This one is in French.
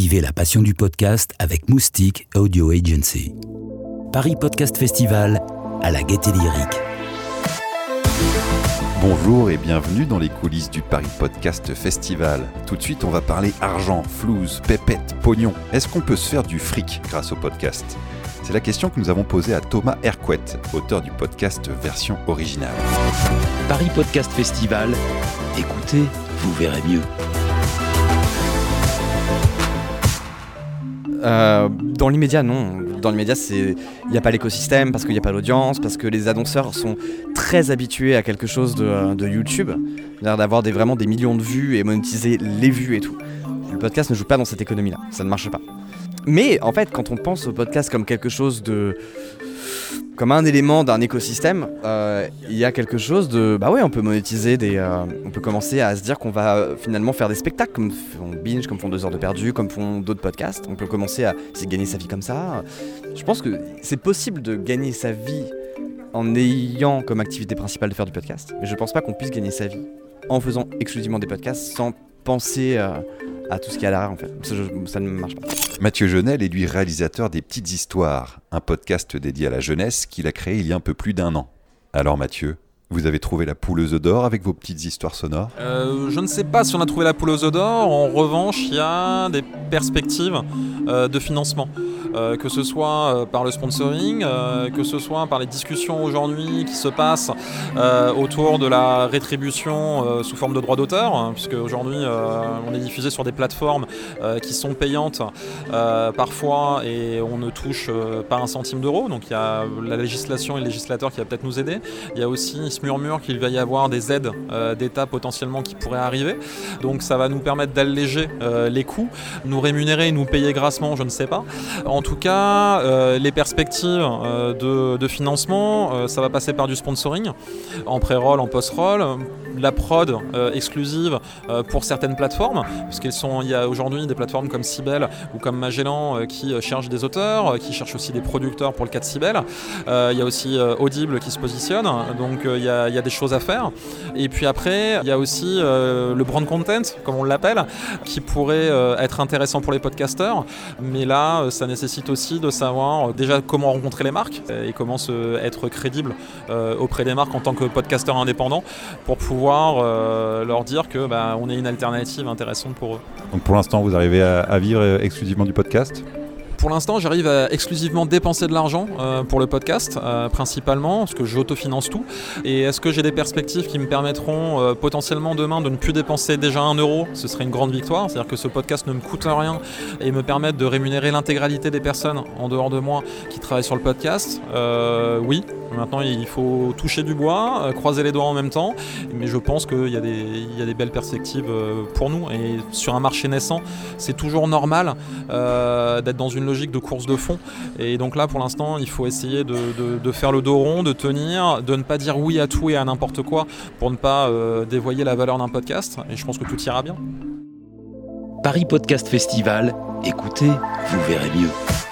Vivez la passion du podcast avec Moustique Audio Agency. Paris Podcast Festival à la gaieté lyrique. Bonjour et bienvenue dans les coulisses du Paris Podcast Festival. Tout de suite, on va parler argent, flouze, pépette, pognon. Est-ce qu'on peut se faire du fric grâce au podcast? C'est la question que nous avons posée à Thomas Hercouet, auteur du podcast version originale. Paris Podcast Festival, écoutez, vous verrez mieux. Euh, dans l'immédiat, non. Dans l'immédiat, il n'y a pas l'écosystème parce qu'il n'y a pas l'audience, parce que les annonceurs sont très habitués à quelque chose de, de YouTube, d'avoir vraiment des millions de vues et monétiser les vues et tout. Le podcast ne joue pas dans cette économie-là, ça ne marche pas. Mais en fait, quand on pense au podcast comme quelque chose de comme un élément d'un écosystème, euh, il y a quelque chose de. Bah ouais, on peut monétiser des. euh, on peut commencer à se dire qu'on va euh, finalement faire des spectacles, comme font Binge, comme font Deux Heures de Perdu, comme font d'autres podcasts. On peut commencer à essayer de gagner sa vie comme ça. Je pense que c'est possible de gagner sa vie en ayant comme activité principale de faire du podcast, mais je pense pas qu'on puisse gagner sa vie en faisant exclusivement des podcasts sans penser euh, à tout ce qu'il y a derrière en fait. Ça, je- ça ne marche pas. Mathieu Genel est lui réalisateur des Petites Histoires, un podcast dédié à la jeunesse qu'il a créé il y a un peu plus d'un an. Alors Mathieu, vous avez trouvé la pouleuse d'or avec vos petites histoires sonores? Euh, je ne sais pas si on a trouvé la poule aux œufs d'or. En revanche, il y a des perspectives euh, de financement. Euh, que ce soit euh, par le sponsoring, euh, que ce soit par les discussions aujourd'hui qui se passent autour de la rétribution sous forme de droit d'auteur, hein, puisque aujourd'hui on est diffusé sur des plateformes qui sont payantes parfois et on ne touche pas un centime d'euro. Donc il y a la législation et le législateur qui va peut-être nous aider. Il y a aussi, se murmure qu'il va y avoir des aides d'État potentiellement qui pourraient arriver. Donc ça va nous permettre d'alléger les coûts, nous rémunérer, nous payer grassement, je ne sais pas. Tout cas, euh, les perspectives euh, de, financement, euh, ça va passer par du sponsoring, en pré-roll, en post-roll, la prod exclusive pour certaines plateformes, parce qu'il y a aujourd'hui des plateformes comme Sibel ou comme Magellan qui cherchent des auteurs, qui cherchent aussi des producteurs pour le cas de. Euh, Il y a aussi Audible qui se positionne, donc il y, y a des choses à faire. Et puis après, il y a aussi le brand content, comme on l'appelle, qui pourrait être intéressant pour les podcasteurs. Mais là, ça nécessite aussi de savoir euh, déjà comment rencontrer les marques euh, et comment se, être crédible euh, auprès des marques en tant que podcasteur indépendant pour pouvoir leur dire que bah, on est une alternative intéressante pour eux. Donc pour l'instant, vous arrivez à, vivre exclusivement du podcast? Pour l'instant, j'arrive à exclusivement dépenser de l'argent euh, pour le podcast, euh, principalement, parce que j'autofinance tout. Et est-ce que j'ai des perspectives qui me permettront euh, potentiellement demain de ne plus dépenser déjà un euro? Ce serait une grande victoire, c'est-à-dire que ce podcast ne me coûte rien et me permette de rémunérer l'intégralité des personnes en dehors de moi qui travaillent sur le podcast. Oui, maintenant il faut toucher du bois, croiser les doigts en même temps, mais je pense qu'il y, a des- il y a des belles perspectives pour nous. Et sur un marché naissant, c'est toujours normal d'être dans une de course de fond. Et donc là, pour l'instant, il faut essayer de faire le dos rond, de tenir, de ne pas dire oui à tout et à n'importe quoi pour ne pas euh, dévoyer la valeur d'un podcast. Et je pense que tout ira bien. Paris Podcast Festival, écoutez, vous verrez mieux.